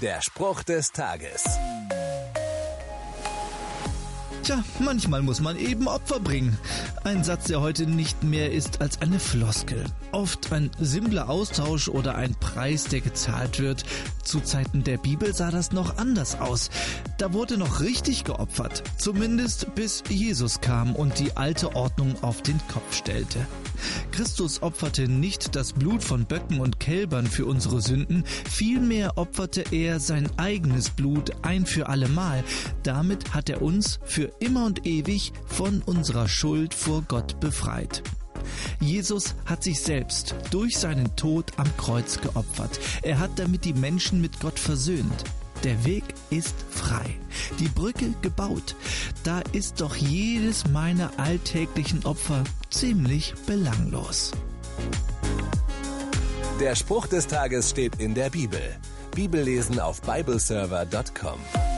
Der Spruch des Tages. Tja, manchmal muss man eben Opfer bringen. Ein Satz, der heute nicht mehr ist als eine Floskel. Oft ein simpler Austausch oder ein Preis, der gezahlt wird. Zu Zeiten der Bibel sah das noch anders aus. Da wurde noch richtig geopfert. Zumindest bis Jesus kam und die alte Ordnung auf den Kopf stellte. Christus opferte nicht das Blut von Böcken und Kälbern für unsere Sünden, vielmehr opferte er sein eigenes Blut ein für allemal. Damit hat er uns für immer und ewig von unserer Schuld vor Gott befreit. Jesus hat sich selbst durch seinen Tod am Kreuz geopfert. Er hat damit die Menschen mit Gott versöhnt. Der Weg ist frei, die Brücke gebaut. Da ist doch jedes meiner alltäglichen Opfer ziemlich belanglos. Der Spruch des Tages steht in der Bibel. Bibellesen auf bibleserver.com.